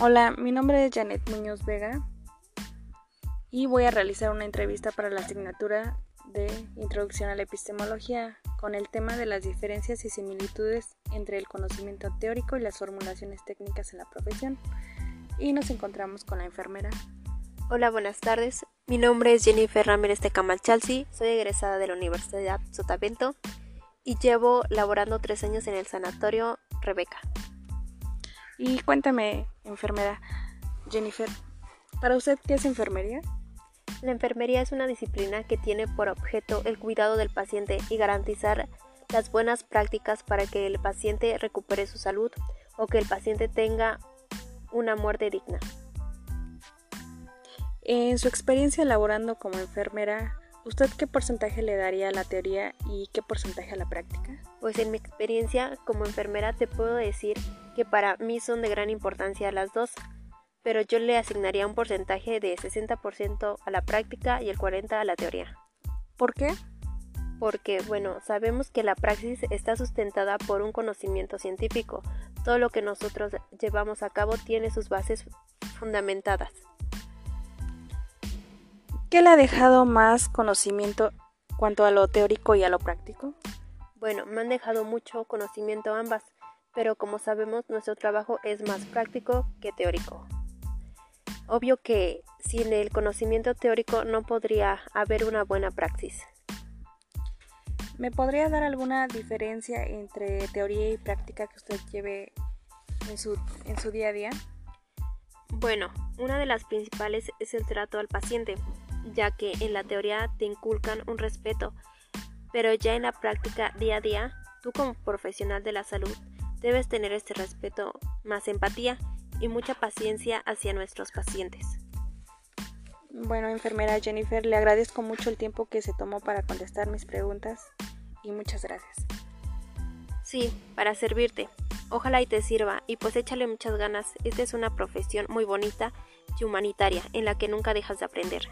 Hola, mi nombre es Janet Muñoz Vega y voy a realizar una entrevista para la asignatura de Introducción a la Epistemología con el tema de las diferencias y similitudes entre el conocimiento teórico y las formulaciones técnicas en la profesión. Y nos encontramos con la enfermera. Hola, buenas tardes. Mi nombre es Jennifer Ramírez de Camalchalsi, soy egresada de la Universidad Sotavento y llevo laborando tres años en el sanatorio Rebeca. Y cuéntame, enfermera Jennifer, ¿para usted qué es enfermería? La enfermería es una disciplina que tiene por objeto el cuidado del paciente y garantizar las buenas prácticas para que el paciente recupere su salud o que el paciente tenga una muerte digna. En su experiencia laborando como enfermera, ¿usted qué porcentaje le daría a la teoría y qué porcentaje a la práctica? Pues en mi experiencia como enfermera te puedo decir que para mí son de gran importancia las dos, pero yo le asignaría un porcentaje de 60% a la práctica y el 40% a la teoría. ¿Por qué? Porque, bueno, sabemos que la praxis está sustentada por un conocimiento científico. Todo lo que nosotros llevamos a cabo tiene sus bases fundamentadas. ¿Qué le ha dejado más conocimiento cuanto a lo teórico y a lo práctico? Bueno, me han dejado mucho conocimiento ambas, pero como sabemos nuestro trabajo es más práctico que teórico. Obvio que sin el conocimiento teórico no podría haber una buena praxis. ¿Me podría dar alguna diferencia entre teoría y práctica que usted lleve en su, en su día a día? Bueno, una de las principales es el trato al paciente, ya que en la teoría te inculcan un respeto, pero ya en la práctica día a día, tú como profesional de la salud debes tener este respeto, más empatía y mucha paciencia hacia nuestros pacientes. Bueno, enfermera Jennifer, le agradezco mucho el tiempo que se tomó para contestar mis preguntas y muchas gracias. Sí, para servirte. Ojalá y te sirva y pues échale muchas ganas. Esta es una profesión muy bonita y humanitaria en la que nunca dejas de aprender.